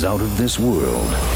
is out of this world.